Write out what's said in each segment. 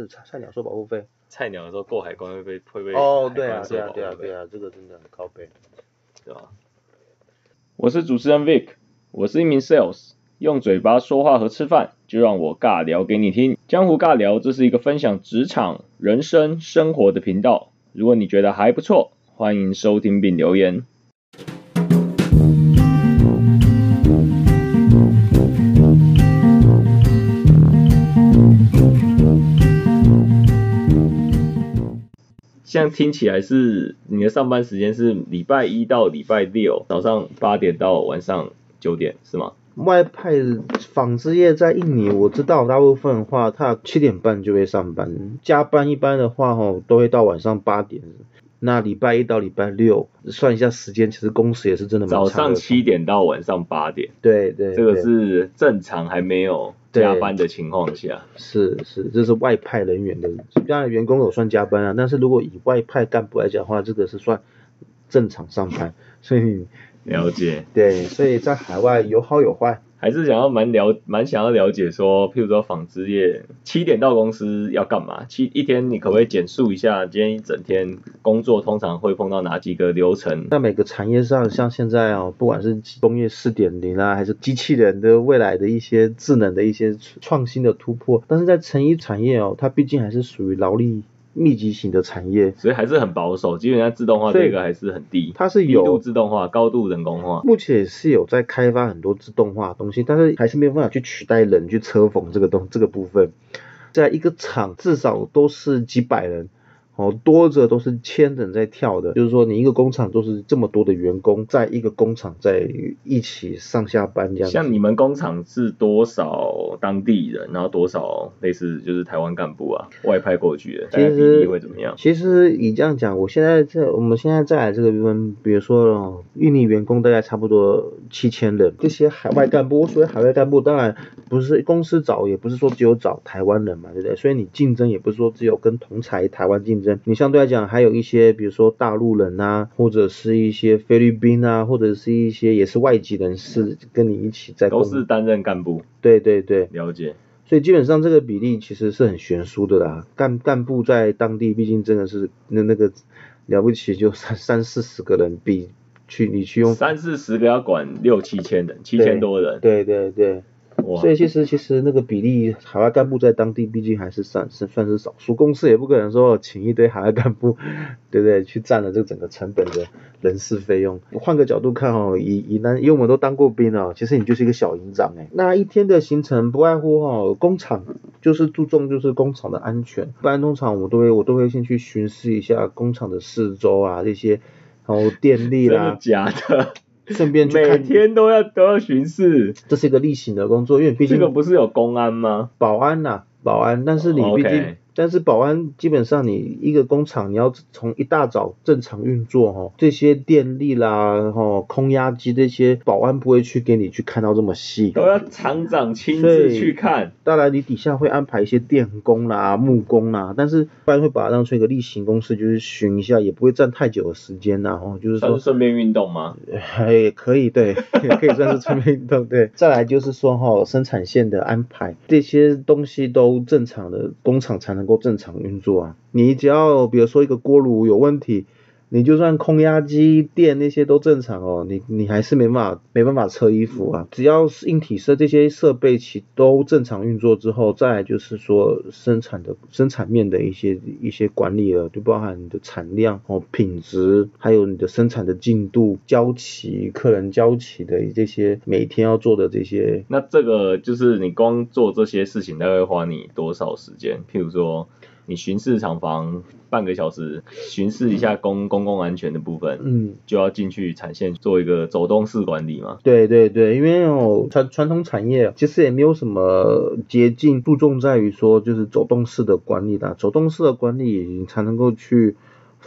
是菜菜鸟收保护费。菜鸟的时候过海关会被会被哦，对啊，对啊，对啊，对啊，这个真的很靠背。对吧？我是主持人 Vic，我是一名 sales，用嘴巴说话和吃饭，就让我尬聊给你听。江湖尬聊，这是一个分享职场、人生、生活的频道。如果你觉得还不错，欢迎收听并留言。像听起来是你的上班时间是礼拜一到礼拜六早上八点到晚上九点是吗？外派纺织业在印尼，我知道大部分的话，他七点半就会上班，加班一般的话吼都会到晚上八点。那礼拜一到礼拜六算一下时间，其实工时也是真的蛮早长的。上七点到晚上八点，对对，这个是正常还没有加班的情况下。是是，这是外派人员的，当然员工有算加班啊，但是如果以外派干部来讲的话，这个是算正常上班，所以了解，对，所以在海外有好有坏。还是想要蛮了蛮想要了解说，譬如说纺织业七点到公司要干嘛？七一天你可不可以简述一下今天一整天工作通常会碰到哪几个流程？在每个产业上，像现在哦，不管是工业四点零啊，还是机器人的未来的一些智能的一些创新的突破，但是在成衣产业哦，它毕竟还是属于劳力密集型的产业，所以还是很保守，基本上自动化这个还是很低，它是有度有自动化、高度人工化。目前也是有在开发很多自动化的东西，但是还是没有办法去取代人去车缝这个东这个部分。在一个厂至少都是几百人，哦，多着都是千人在跳的，就是说你一个工厂都是这么多的员工在一个工厂在一起上下班这样。像你们工厂是多少当地人，然后多少类似就是台湾干部啊，外派过去的，其实例会怎么样？其实你这样讲，我现在在我们现在在这个部分，比如说哦，印尼员工大概差不多七千人，这些海外干部，我所谓海外干部，当然不是公司找，也不是说只有找台湾人嘛，对不对？所以你竞争也不是说只有跟同才台湾竞争，你相对来讲还有一些，比如说大陆人啊，或者是一些菲律宾啊，或者是一些也是外籍人士跟你一起在工都是担任干部，对对对，了解。所以基本上这个比例其实是很悬殊的啦。干干部在当地，毕竟真的是那那个了不起，就三三四十个人，比去你去用，三四十个要管六七千人，七千多人，对对对。哇所以其实其实那个比例，海外干部在当地毕竟还是算是算是少数，公司也不可能说请一堆海外干部，对不对？去占了这整个成本的人事费用。换个角度看哦，以以南，因为我们都当过兵哦，其实你就是一个小营长哎。那一天的行程不外乎哈、工厂就是注重就是工厂的安全，不然通常我都会我都会先去巡视一下工厂的四周啊这些，然后电力真的啦，假的？顺便去每看，天都要都要巡视，这是一个例行的工作，因为毕竟这个不是有公安吗？保安呐、保安，但是你哦毕竟但是保安基本上你一个工厂你要从一大早正常运作哦，这些电力啦，哦空压机这些保安不会去给你去看到这么细，都要厂长亲自去看，当然你底下会安排一些电工啦、木工啦，但是不然会把它当成一个例行公事，就是巡一下，也不会占太久的时间呐，哦，就是说顺便运动吗？也可以，对，也可以算是顺便运动，对。再来就是说哈、生产线的安排，这些东西都正常的工厂才能够正常运作啊。你只要比如说一个锅炉有问题，你就算空压机、电那些都正常哦，你你还是没办法没办法测衣服啊。只要是硬体设这些设备其都正常运作之后，再来就是说生产的生产面的一些一些管理了，就包含你的产量哦、品质，还有你的生产的进度、交期、客人交期的这些每天要做的这些那这个就是你光做这些事情，大概花你多少时间？譬如说，你巡视厂房半个小时，巡视一下公公共安全的部分，嗯。就要进去产线做一个走动式管理嘛。对对对，因为哦传传统产业其实也没有什么捷径，注重在于说就是走动式的管理的，走动式的管理你才能够去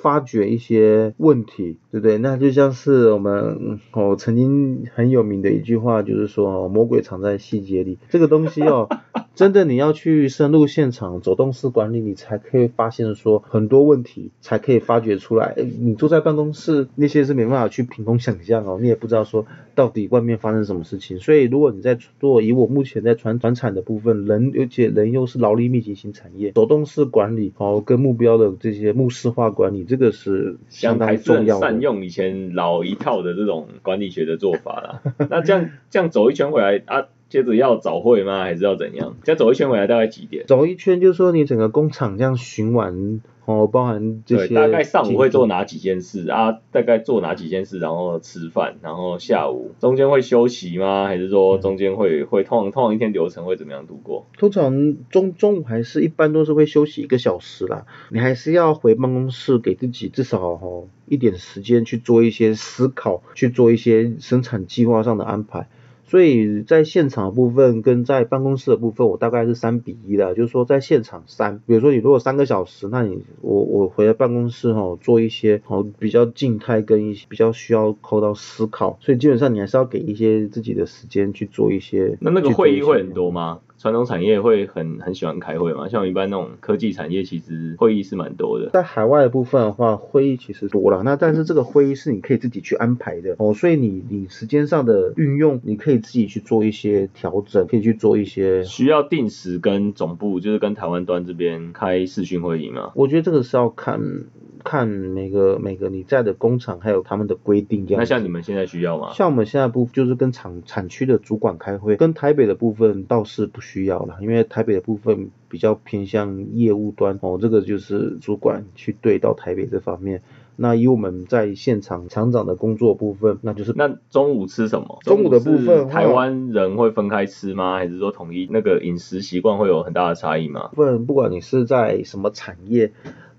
发掘一些问题，对不对？那就像是我们哦曾经很有名的一句话，就是说魔鬼藏在细节里。这个东西哦，真的你要去深入现场走动式管理，你才可以发现说很多问题，才可以发掘出来。你坐在办公室那些是没办法去凭空想象哦，你也不知道说到底外面发生什么事情。所以如果你在做以我目前在传传产的部分，人而且人又是劳力密集型产业，走动式管理哦跟目标的这些目视化管理，这个是相当重要的。善用以前老一套的这种管理学的做法啦。那这样这样走一圈回来啊，接着要早会吗？还是要怎样？再走一圈回来大概几点？走一圈就是说你整个工厂这样巡完。哦，包含这些，大概上午会做哪几件事啊？大概做哪几件事，然后吃饭，然后下午中间会休息吗？还是说中间会会通常通常一天流程会怎么样度过？通常中中午还是一般都是会休息一个小时啦，你还是要回办公室给自己至少哈一点时间去做一些思考，去做一些生产计划上的安排。所以在现场的部分跟在办公室的部分，我大概是三比一的，就是说在现场三，比如说你如果三个小时，那你我我回来办公室哈，做一些哦比较静态跟一些比较需要扣到思考，所以基本上你还是要给一些自己的时间去做一些。那那个会议会很多吗？传统产业会很很喜欢开会嘛，像一般那种科技产业，其实会议是蛮多的。在海外的部分的话，会议其实多了，那但是这个会议是你可以自己去安排的哦，所以你你时间上的运用，你可以自己去做一些调整，可以去做一些。需要定时跟总部，就是跟台湾端这边开视讯会议吗？我觉得这个是要看。看每个每个你在的工厂还有他们的规定这样。那像你们现在需要吗？像我们现在不就是跟厂产区的主管开会，跟台北的部分倒是不需要了，因为台北的部分比较偏向业务端哦，这个就是主管去对到台北这方面。那以我们在现场厂长的工作部分，那就是那中午吃什么？中午的部分，台湾人会分开吃吗？还是说统一那个饮食习惯会有很大的差异吗？不，不管你是在什么产业。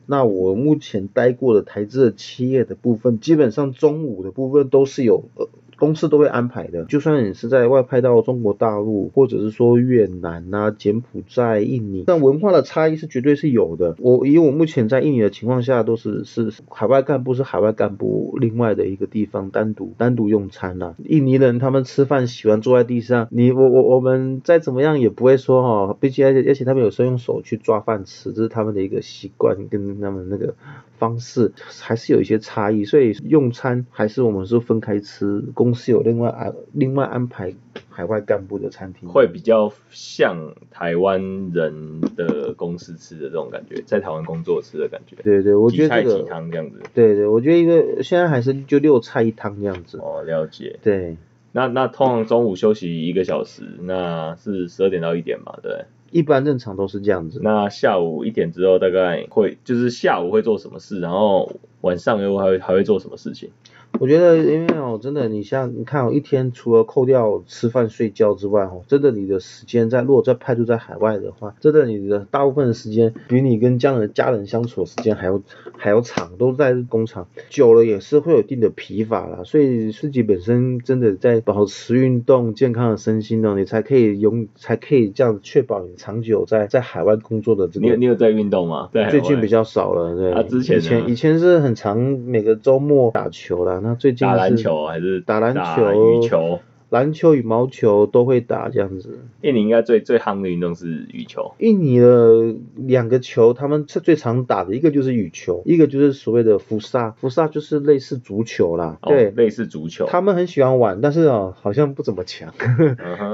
那我目前待过的台资的企业的部分，基本上中午的部分都是有呃。公司都会安排的，就算你是在外派到中国大陆，或者是说越南啊、柬埔寨、印尼，但文化的差异是绝对是有的。我以我目前在印尼的情况下，都是是海外干部是海外干部，另外的一个地方单独单独用餐啦。印尼人他们吃饭喜欢坐在地上，你我我我们再怎么样也不会说哈，毕竟而且而且他们有时候用手去抓饭吃，这是他们的一个习惯跟他们那个方式还是有一些差异，所以用餐还是我们是分开吃公。司有另外安另外安排海外干部的餐厅，会比较像台湾人的公司吃的这种感觉，在台湾工作吃的感觉。对对，我觉得这个几汤这样子。对对，我觉得一个现在还是就六菜一汤这样子。哦，了解。对，那那通常中午休息一个小时，那是十二点到一点嘛？对。一般正常都是这样子。那下午一点之后大概会就是下午会做什么事，然后晚上又还会还会做什么事情？我觉得，因为哦，真的，你像你看哦，一天除了扣掉吃饭睡觉之外，哦，真的你的时间在如果在派驻在海外的话，真的你的大部分的时间比你跟家人家人相处的时间还要还要长，都在工厂，久了也是会有一定的疲乏啦。所以自己本身真的在保持运动、健康的身心呢，你才可以用，才可以这样确保你长久在在海外工作的这个。你有你有在运动吗？对，最近比较少了，对。啊，之前以前以前是很常，每个周末打球啦。那最近打篮球还是打篮球、羽球？篮球、羽毛球都会打这样子。印尼应该最最夯的运动是羽球。印尼的两个球，他们是最常打的，一个就是羽球，一个就是所谓的福萨。福萨就是类似足球啦，对，类似足球。他们很喜欢玩，但是啊，好像不怎么强，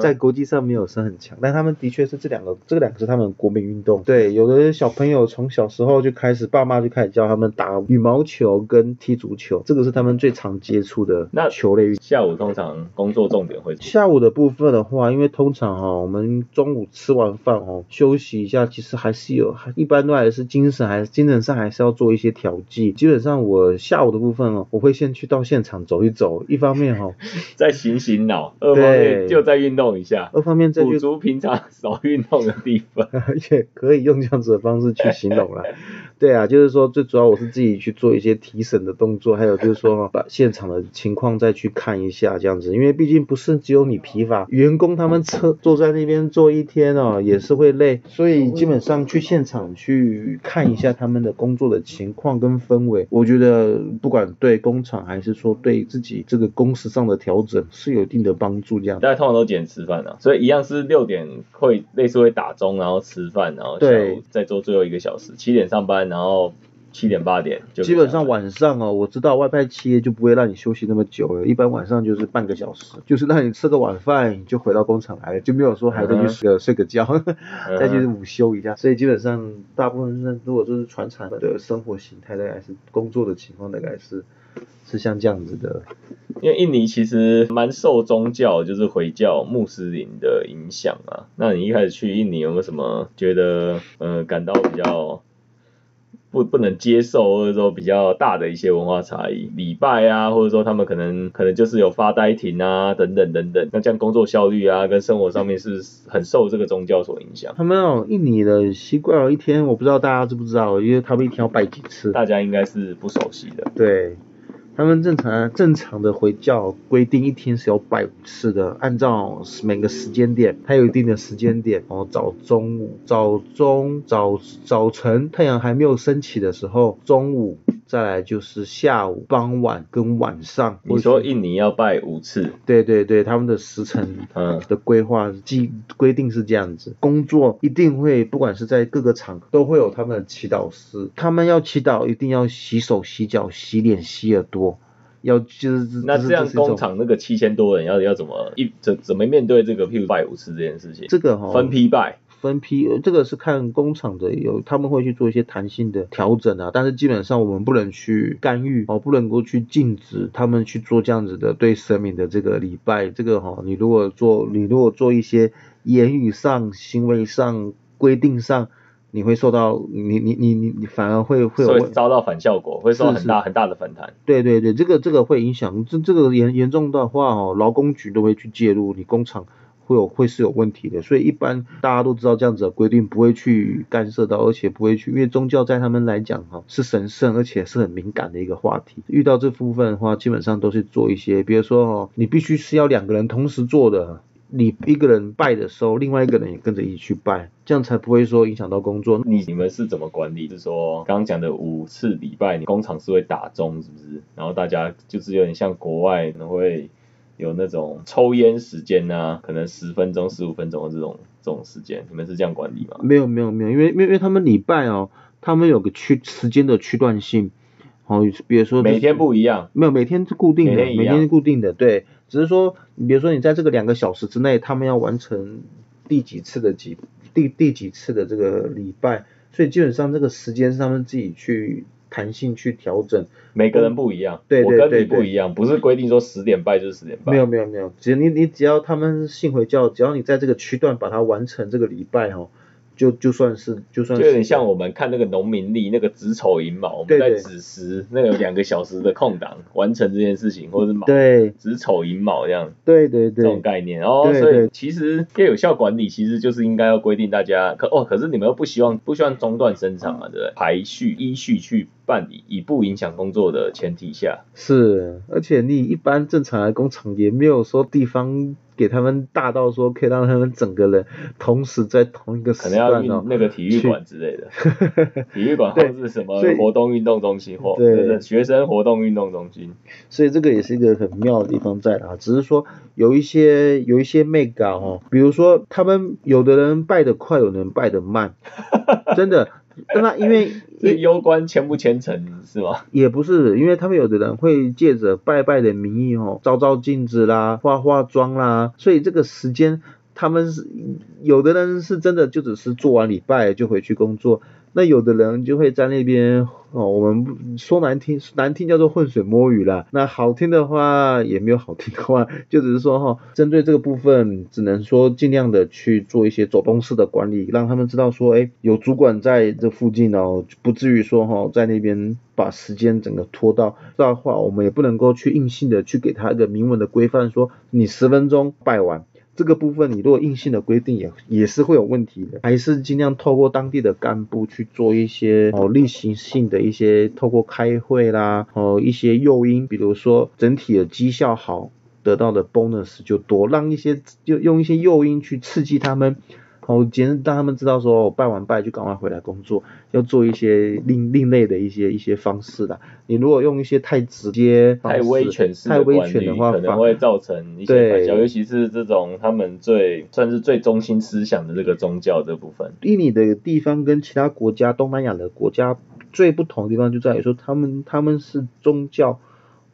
在国际上没有是很强。但他们的确是这两个，这两个是他们国民运动。对，有的小朋友从小时候就开始，爸妈就开始教他们打羽毛球跟踢足球，这个是他们最常接触的那球类。下午通常工作重。下午的部分的话，因为通常哈，我们中午吃完饭哦，休息一下，其实还是有，一般都还是精神还是精神上还是要做一些调剂。基本上我下午的部分哦，我会先去到现场走一走，一方面哈，再醒醒脑，二方面就再运动一下，二方面再补足平常少运动的地方，也可以用这样子的方式去形容了。对啊，就是说最主要我是自己去做一些提审的动作，还有就是说把现场的情况再去看一下这样子，因为毕竟不是只有你疲乏，员工他们车坐在那边坐一天哦也是会累，所以基本上去现场去看一下他们的工作的情况跟氛围，我觉得不管对工厂还是说对自己这个工时上的调整是有一定的帮助这样。大家通常都几点吃饭啊？所以一样是六点会类似会打钟，然后吃饭，然后下对午再做最后一个小时，七点上班，然后七点八点就基本上晚上哦，我知道外派企业就不会让你休息那么久了，一般晚上就是半个小时，就是让你吃个晚饭就回到工厂来了，就没有说还得去睡个、睡个觉，再去午休一下。所以基本上大部分是如果说是船厂的生活形态，大概是工作的情况，大概是是像这样子的。因为印尼其实蛮受宗教，就是回教穆斯林的影响啊。那你一开始去印尼有没有什么觉得呃感到比较不不能接受，或者说比较大的一些文化差异？礼拜啊，或者说他们可能可能就是有发呆停啊，等等等等。那这样工作效率啊，跟生活上面是很受这个宗教所影响。他们哦，印尼的习惯哦，一天我不知道大家知不知道，因为他们一天要拜几次。大家应该是不熟悉的。对，他们正常正常的回教规定一天是要拜五次的，按照每个时间点，它有一定的时间点然后，早中午、早中、早早晨太阳还没有升起的时候，中午，再来就是下午、傍晚跟晚上。你说印尼要拜五次，对对对，他们的时辰嗯。的规划既规定是这样子，工作一定会不管是在各个场合都会有他们的祈祷师，他们要祈祷一定要洗手、洗脚、洗脸、洗耳朵，要就是是那这样工厂那个七千多人要要怎么一怎怎么面对这个譬如拜五次这件事情？这个哈、分批拜，分批，呃这个是看工厂的有，他们会去做一些弹性的调整啊，但是基本上我们不能去干预哦，不能够去禁止他们去做这样子的对神明的这个礼拜，这个哈、你如果做，你如果做一些言语上、行为上、规定上，你会受到你你你你你反而会会遭到反效果，会受到很大很大的反弹。对对对，这个这个会影响，这这个严严重的话哦，劳工局都会去介入，你工厂会有会是有问题的，所以一般大家都知道这样子的规定不会去干涉到，而且不会去，因为宗教在他们来讲哈是神圣，而且是很敏感的一个话题。遇到这部分的话，基本上都是做一些，比如说哦，你必须是要两个人同时做的。你一个人拜的时候，另外一个人也跟着一起去拜，这样才不会说影响到工作。你你们是怎么管理？是说刚刚讲的五次礼拜，你工厂是会打钟是不是？然后大家就是有点像国外可能会有那种抽烟时间啊，可能十分钟、十五分钟的这种这种时间，你们是这样管理吗？没有没有没有，因为因为因为他们礼拜哦，他们有个区时间的区段性，哦，比如说每天不一样，没有每天是固定的，每天每天是固定的，对，只是说你比如说你在这个两个小时之内，他们要完成第几次的几第第几次的这个礼拜，所以基本上这个时间是他们自己去弹性去调整，每个人不一样。对对我跟你不一样，不是规定说十点半就是十点半。没有没有没有，只要你你只要他们信回教，只要你在这个区段把它完成这个礼拜哦，就就算是就算就有点像我们看那个农民历那个子丑寅卯，我们在子时那个有两个小时的空档 完成这件事情，或者是卯对。子丑寅卯这样对对对。这种对，概念。哦，对所以其实要有效管理，其实就是应该要规定大家可哦，可是你们又不希望不希望中断生产嘛，对不对？排序依序去办理，以不影响工作的前提下，是，而且你一般正常的工厂也没有说地方给他们大到说可以让他们整个人同时在同一个时可能要。那个体育馆之类的，体育馆或对是什么活动运动中心或 对就是学生活动运动中心。所以这个也是一个很妙的地方在啊，只是说有一些有一些 mega 哦，比如说他们有的人拜得快，有的人拜得慢，真的。那因为 是攸关虔不虔诚是吗？也不是，因为他们有的人会借着拜拜的名义哦，照照镜子啦，化化妆啦，所以这个时间他们是有的人是真的就只是做完礼拜就回去工作，那有的人就会在那边哦，我们不说难听难听叫做浑水摸鱼啦，那好听的话也没有好听的话，就只是说哈、针对这个部分，只能说尽量的去做一些走动式的管理，让他们知道说，哎，有主管在这附近哦，不至于说哈、在那边把时间整个拖到，这样的话我们也不能够去硬性的去给他一个明文的规范，说你十分钟拜完。这个部分你如果硬性的规定也也是会有问题的，还是尽量透过当地的干部去做一些哦例行性的一些透过开会啦，哦一些诱因，比如说整体的绩效好，得到的 bonus 就多，让一些就用一些诱因去刺激他们。哦，简让他们知道说，拜完拜就赶快回来工作，要做一些另另类的一些一些方式的。你如果用一些太直接、太威权式太威权的话，可能会造成一些反效，尤其是这种他们最算是最中心思想的这个宗教这部分。印尼的地方跟其他国家、东南亚的国家最不同的地方就在于说，他们他们是宗教。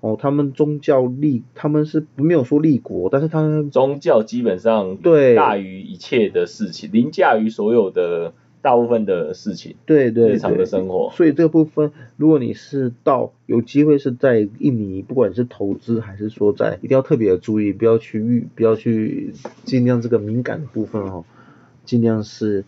哦，他们宗教立，他们是没有说立国，但是他们宗教基本上对大于一切的事情，凌驾于所有的大部分的事情，对对日常的生活。所以这个部分，如果你是到有机会是在印尼，不管是投资还是说在，一定要特别的注意，不要去遇，不要去尽量这个敏感的部分哦，尽量是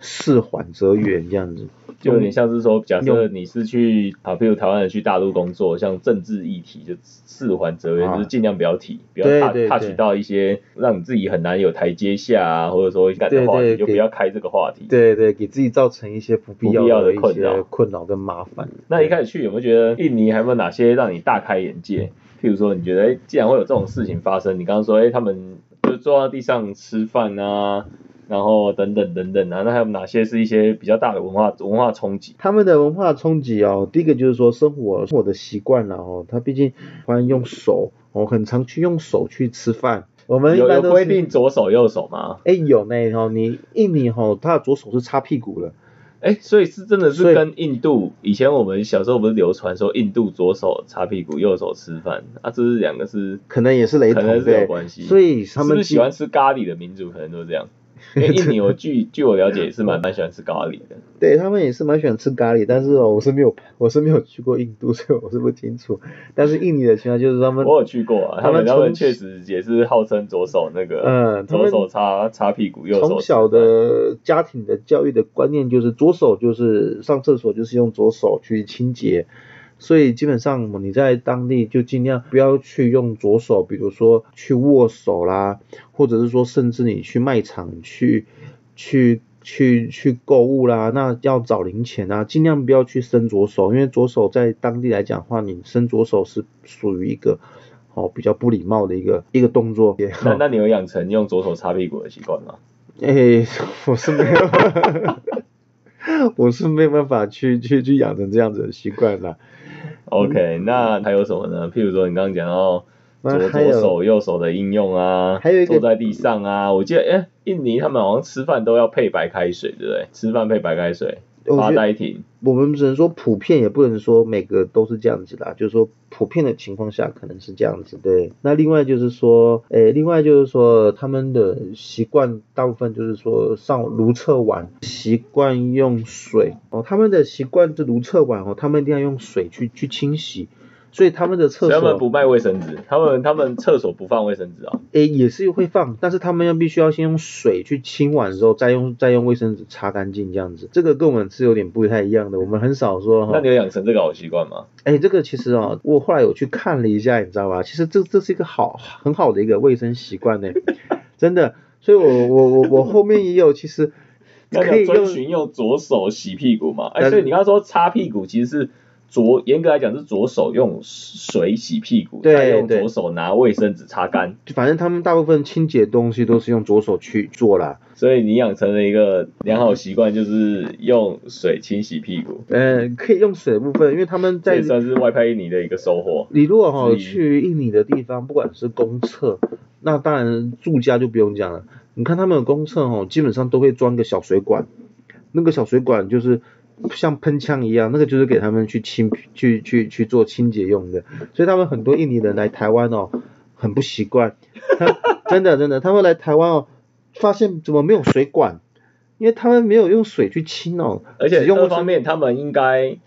事缓则圆这样子。就有点像是说，假设你是去啊，比如台湾人去大陆工作，像政治议题就四环则圆，就是尽量不要提，不要怕怕取到一些让你自己很难有台阶下啊，或者说感的话题，就不要开这个话题。对对，给自己造成一些不必要的困扰、困扰跟麻烦。那一开始去有没有觉得印尼还有没有哪些让你大开眼界？譬如说，你觉得哎，既然会有这种事情发生，你刚刚说哎，他们就坐在地上吃饭啊。然后等等等等啊，那还有哪些是一些比较大的文化文化冲击？他们的文化冲击哦，第一个就是说生活生活的习惯了哦，他毕竟喜欢用手哦，很常去用手去吃饭。我们有有规定左手右手吗？哎有呢哦，你印尼哦，他的左手是擦屁股的。哎，所以是真的是跟印度以前我们小时候不是流传说印度左手擦屁股，右手吃饭啊，这是两个是可能也是雷同，可能是有关系。所以他们喜欢吃咖喱的民族可能都是这样。因为 印尼，我据据我了解也是蛮蛮喜欢吃咖喱的。对他们也是蛮喜欢吃咖喱，但是哦，我是没有 我是没有去过印度，所以我是不清楚。但是印尼的情况就是他们，我有去过啊，他们他们确实也是号称左手那个，嗯，左手擦擦屁股，右手。从小的家庭的教育的观念就是左手就是上厕所就是用左手去清洁。所以基本上你在当地就尽量不要去用左手，比如说去握手啦，或者是说甚至你去卖场去去去去购物啦，那要找零钱啊，尽量不要去伸左手，因为左手在当地来讲的话，你伸左手是属于一个哦比较不礼貌的一个一个动作。那那你有养成用左手擦屁股的习惯吗？哎，我是没有，我是没有办法去去去养成这样子的习惯的。OK，那还有什么呢？譬如说你刚刚讲到左左手右手的应用啊，还有坐在地上啊，我记得哎，印尼他们好像吃饭都要配白开水，对不对？吃饭配白开水。发呆亭，我们只能说普遍，也不能说每个都是这样子的，就是说普遍的情况下可能是这样子，对。那另外就是说，诶，另外就是说他们的习惯大部分就是说上如厕碗，习惯用水哦，他们的习惯是如厕碗哦，他们一定要用水去去清洗。所以他们的厕所，他们不卖卫生纸，他们他们厕所不放卫生纸啊？诶，也是会放，但是他们要必须要先用水去清完之后，再用再用卫生纸擦干净这样子。这个跟我们是有点不太一样的，我们很少说。那你有养成这个好习惯吗？诶，这个其实啊，我后来有去看了一下，你知道吧？其实这这是一个好很好的一个卫生习惯呢，真的。所以我我我我后面也有其实可以遵循用左手洗屁股嘛？哎，所以你刚刚说擦屁股其实是。左严格来讲是左手用水洗屁股，再用左手拿卫生纸擦干。反正他们大部分清洁东西都是用左手去做啦。所以你养成了一个良好习惯，就是用水清洗屁股。嗯，可以用水的部分，因为他们在算是外派印尼的一个收获。你如果哈去印尼的地方，不管是公厕，那当然住家就不用讲了。你看他们的公厕哈，基本上都会装个小水管，那个小水管就是。像喷枪一样，那个就是给他们去清、去、去、去做清洁用的。所以他们很多印尼人来台湾哦，很不习惯。真的真的，他们来台湾哦，发现怎么没有水管？因为他们没有用水去清哦。而且用方面，他们应该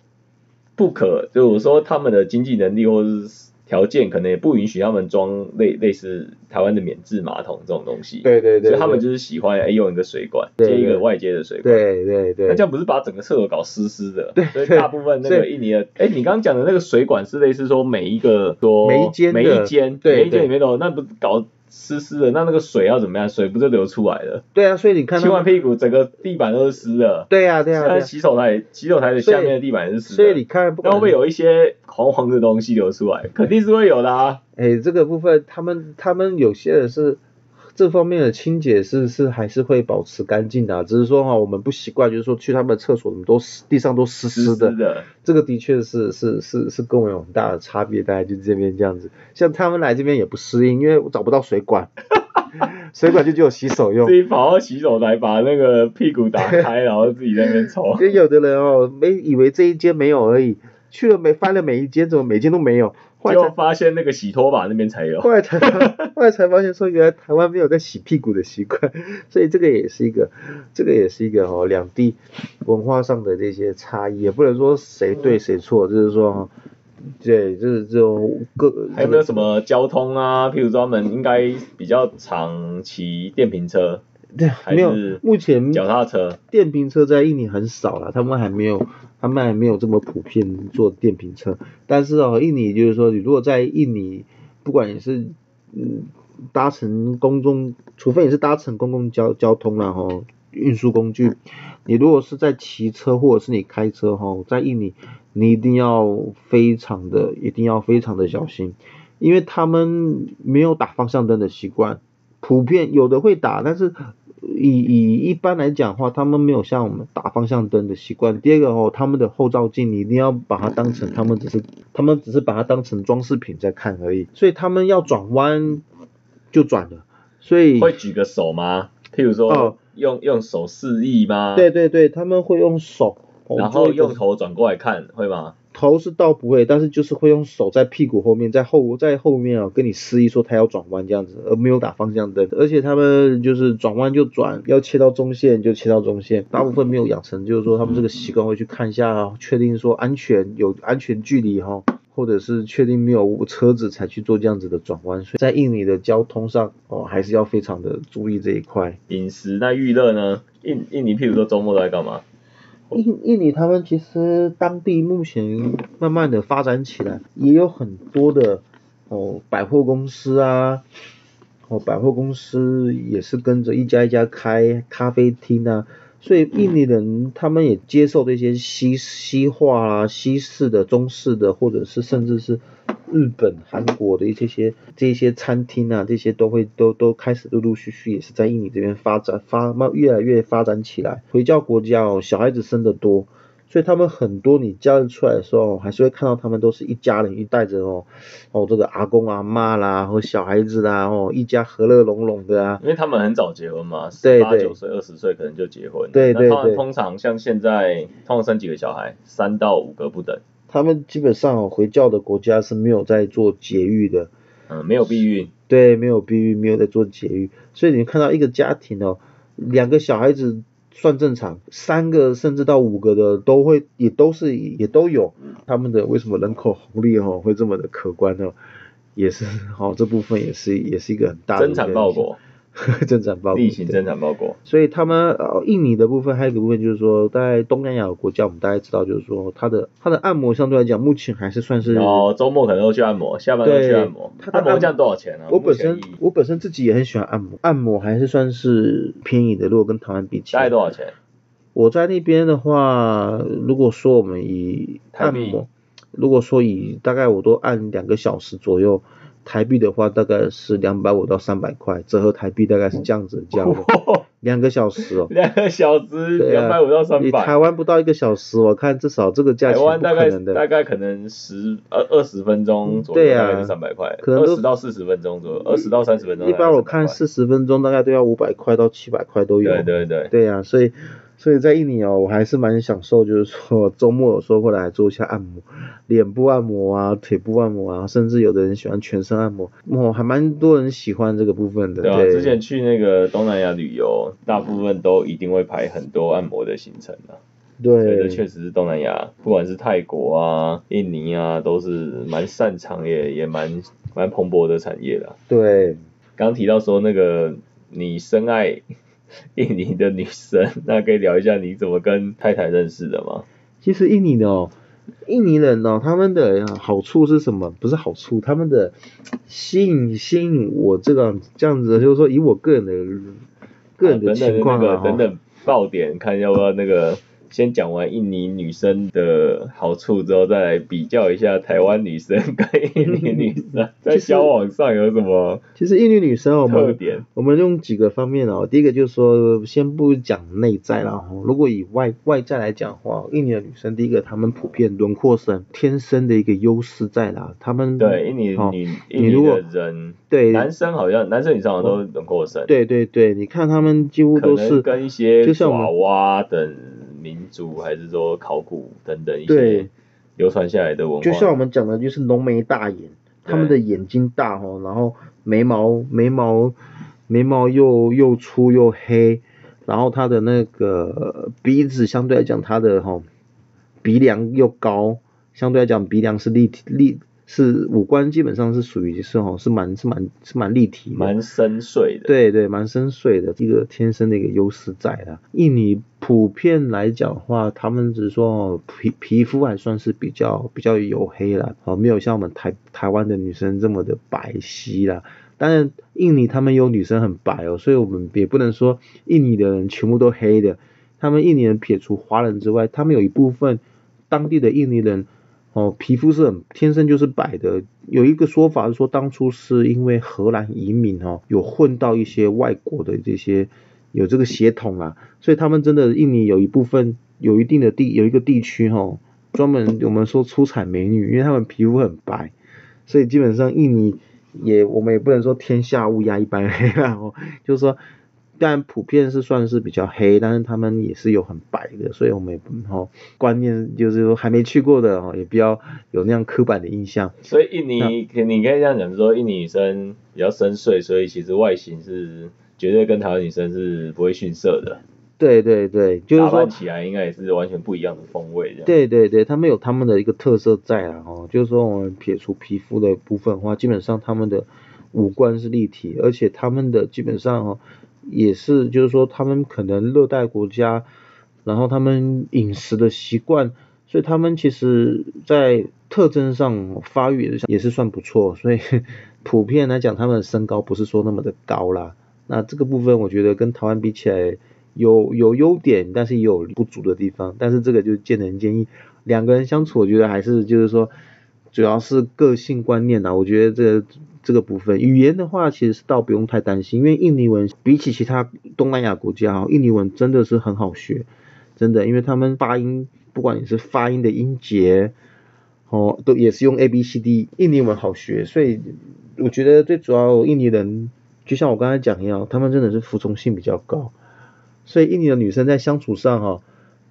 不可，就是说他们的经济能力或者是。条件可能也不允许他们装类类似台湾的免治马桶这种东西，对对对，所以他们就是喜欢哎用一个水管接一个外接的水管，对对对，那这样不是把整个厕所搞湿湿的，对，所以大部分那个印尼的，哎你刚刚讲的那个水管是类似说每一个说每一间每一间每一间里面都那不搞湿湿的，那那个水要怎么样？水不就流出来了？对啊，所以你看洗，完屁股，整个地板都是湿的。对啊对啊现在对啊，洗手台，洗手台的下面的地板也是湿的。所以你看，会不会有一些黄黄的东西流出来？肯定是会有的啊。哎，这个部分他们他们有些人是这方面的清洁是是还是会保持干净的啊、只是说哈、我们不习惯，就是说去他们的厕所，怎么都湿地上都湿湿湿的，的，这个的确是是是是跟我有很大的差别，大概就这边这样子。像他们来这边也不适应，因为我找不到水管，水管就只有洗手用自。己跑到洗手台把那个屁股打开，然后自己在那边抽。因为有的人哦，没以为这一间没有而已，去了每翻了每一间，怎么每间都没有？后来才发现那个洗拖把那边才有。后来才发，后来才发现说，原来台湾没有在洗屁股的习惯，所以这个也是一个，这个也是一个哦，两地文化上的这些差异，也不能说谁对谁错，就是说哈，对，就是这种各还有没有什么交通啊？譬如说他们应该比较常骑电瓶车、没有，目前脚踏车，电瓶车在印尼很少了，他们还没有，他们还没有这么普遍做电瓶车。但是哦，印尼就是说，你如果在印尼，不管你是嗯搭乘公众，除非你是搭乘公共交交通然后运输工具，你如果是在骑车或者是你开车哈，在印尼你一定要非常的，一定要非常的小心，因为他们没有打方向灯的习惯，普遍有的会打，但是以以一般来讲的话，他们没有像我们打方向灯的习惯。第二个哦，他们的后照镜你一定要把它当成他们只是他们只是把它当成装饰品在看而已，所以他们要转弯就转了，所以会举个手吗？譬如说哦用用手示意吗？对对对，他们会用手，哦然后用头转过来看，会吗？头是倒不会，但是就是会用手在屁股后面，在后在后面啊，跟你示意说他要转弯这样子，而没有打方向灯。而且他们就是转弯就转，要切到中线就切到中线，大部分没有养成，就是说他们这个习惯会去看一下，确定说安全有安全距离哈。或者是确定没有车子才去做这样子的转弯，所以在印尼的交通上哦，还是要非常的注意这一块。饮食那娱乐呢？印印尼譬如说周末都在干嘛？印印尼他们其实当地目前慢慢的发展起来，也有很多的哦百货公司啊，哦百货公司也是跟着一家一家开咖啡厅啊，所以印尼人他们也接受这些西西化啊、西式的、中式的，或者是甚至是日本、韩国的一些些这些餐厅啊，这些都会都都开始陆陆续续也是在印尼这边发展发慢越来越发展起来。回教国家哦，小孩子生的多，所以他们很多你教育出来的时候，还是会看到他们都是一家人一带着哦哦这个阿公阿妈啦，或小孩子啦哦一家和乐融融的啊。因为他们很早结婚嘛，十八九岁、二十岁可能就结婚。对对对通常像现在，通常生几个小孩？三到五个不等。他们基本上哦回教的国家是没有在做节育的，嗯，没有避孕。对，没有避孕，没有在做节育，所以你看到一个家庭哦，两个小孩子算正常，三个甚至到五个的都会，也都是也都有，他们的为什么人口红利哦会这么的可观呢？也是哦，这部分也是也是一个很大的增产报国，增产报国，对例行增产包裹。所以他们呃，印尼的部分还有一个部分就是说，在东南亚的国家，我们大家知道，就是说它的它的按摩相对来讲，目前还是算是。哦周末可能都去按摩，下班都去按摩。他按按摩这样多少钱啊？我本身我本身自己也很喜欢按摩，按摩还是算是便宜的，如果跟台湾比起来。大概多少钱？我在那边的话，如果说我们以按摩，如果说以大概我都按两个小时左右，台币的话大概是两百五到三百块，折合台币大概是这样子的价位，两个小时哦。两个小时两百五到三百。你台。湾不到一个小时，我看至少这个价钱不台湾大概可能的。大概可能十二二十分钟左右，对啊大概是三百块，可能都二十到四十分钟左右，二十到三十分钟。一般我看四十分钟大概都要五百块到七百块都有。对对对，对呀、所以所以在印尼哦，我还是蛮享受，就是说周末有时候会来做一下按摩，脸部按摩啊，腿部按摩啊，甚至有的人喜欢全身按摩，哦，还蛮多人喜欢这个部分的。对啊，对之前去那个东南亚旅游，大部分都一定会排很多按摩的行程啊。所以这对确实是东南亚，不管是泰国啊、印尼啊，都是蛮擅长也也蛮蛮蓬勃的产业的啊。对，刚提到说那个你深爱印尼的女生，那可以聊一下你怎么跟太太认识的吗？其实印尼的哦，印尼人哦，他们的好处是什么？不是好处，他们的吸引吸引我这个这样子，就是说以我个人的个人的情况啊，等等爆点，看要不要那个。先讲完印尼女生的好处之后，再来比较一下台湾女生跟印尼女生 在交往上有什么。其实印尼女生我们我们用几个方面哦，第一个就是说，先不讲内在了哈，如果以外外在来讲的话，印尼的女生第一个她们普遍轮廓深，天生的一个优势在啦，她们对印尼女印尼的人对男生好像男生女生好像都轮廓深，对对对，你看他们几乎都是跟一些娃娃等。民族还是说考古等等一些流传下来的文化，就像我们讲的，就是浓眉大眼，他们的眼睛大哦，然后眉毛眉毛眉毛又又粗又黑，然后他的那个鼻子相对来讲，他的哈鼻梁又高，相对来讲鼻梁是立体立。是五官基本上是属于是哦，是蛮是蛮是蛮立体，蛮深邃的。对对，蛮深邃的，一个天生的一个优势在的。印尼普遍来讲的话，他们只是说皮皮肤还算是比较比较黝黑了，哦，没有像我们台台湾的女生这么的白皙啦。当然，印尼他们有女生很白哦，所以我们也不能说印尼的人全部都黑的。他们印尼人撇除华人之外，他们有一部分当地的印尼人。哦，皮肤是很天生就是白的。有一个说法是说，当初是因为荷兰移民哦，有混到一些外国的这些有这个血统啦，所以他们真的印尼有一部分有一定的地有一个地区哈，专门我们说出产美女，因为他们皮肤很白，所以基本上印尼也我们也不能说天下乌鸦一般黑啦，哦，就是说。但普遍是算是比较黑，但是他们也是有很白的，所以我们也哈观念就是说还没去过的哦，也不要有那样刻板的印象。所以印尼，你可以这样讲说，印尼女生比较深邃，所以其实外形是绝对跟台湾女生是不会逊色的。对对对，就是说起来应该也是完全不一样的风味。对对对，他们有他们的一个特色在啊，哦，就是说我们撇除皮肤的部分的话，基本上他们的五官是立体，而且他们的基本上哦。也是，就是说他们可能热带国家，然后他们饮食的习惯，所以他们其实在特征上发育也是也是算不错，所以普遍来讲，他们的身高不是说那么的高啦。那这个部分我觉得跟台湾比起来有有优点，但是也有不足的地方。但是这个就见仁见义，两个人相处，我觉得还是就是说，主要是个性观念呐。我觉得这。这个部分语言的话，其实是倒不用太担心，因为印尼文比起其他东南亚国家，印尼文真的是很好学，真的，因为他们发音，不管你是发音的音节，哦，都也是用 A B C D，印尼文好学，所以我觉得最主要印尼人，就像我刚才讲一样，他们真的是服从性比较高，所以印尼的女生在相处上哈，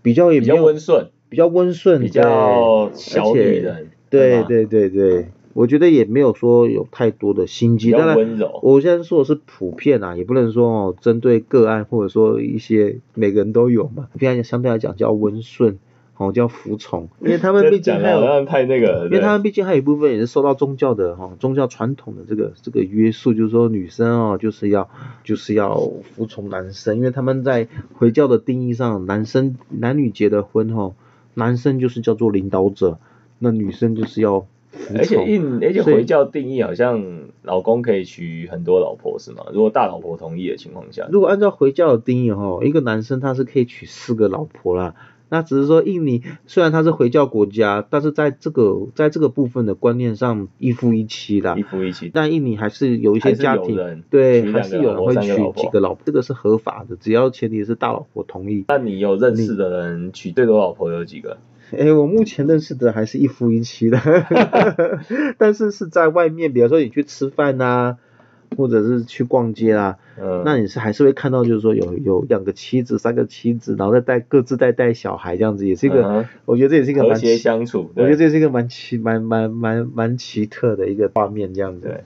比较也比较温顺，比较温顺，比较小女人，对对对对。我觉得也没有说有太多的心机，当然，我现在说的是普遍啊，也不能说哦针对个案或者说一些每个人都有嘛，非常相对来讲叫温顺，哦叫服从，因为他们毕竟还有太那个，因为他们毕竟还有一部分也是受到宗教的哈宗教传统的这个这个约束，就是说女生哦就是要就是要服从男生，因为他们在回教的定义上，男生男女结的婚哈，男生就是叫做领导者，那女生就是要。而且印，而且回教定义好像老公可以娶很多老婆是吗？如果大老婆同意的情况下，如果按照回教的定义哈，一个男生他是可以娶四个老婆啦。那只是说印尼虽然他是回教国家，但是在这个在这个部分的观念上一夫一妻啦，一夫一妻。但印尼还是有一些家庭对，还是有人会娶几个老婆，这个是合法的，只要前提是大老婆同意。那你有认识的人娶最多老婆有几个？哎，我目前认识的还是一夫一妻的，但是是在外面，比如说你去吃饭呐，或者是去逛街啊，嗯，那你是还是会看到，就是说有有两个妻子、三个妻子，然后再带各自带带小孩这样子，也是一个，我觉得这也是一个蛮和谐相处，我觉得这是一个蛮奇、蛮蛮蛮蛮奇特的一个画面这样子。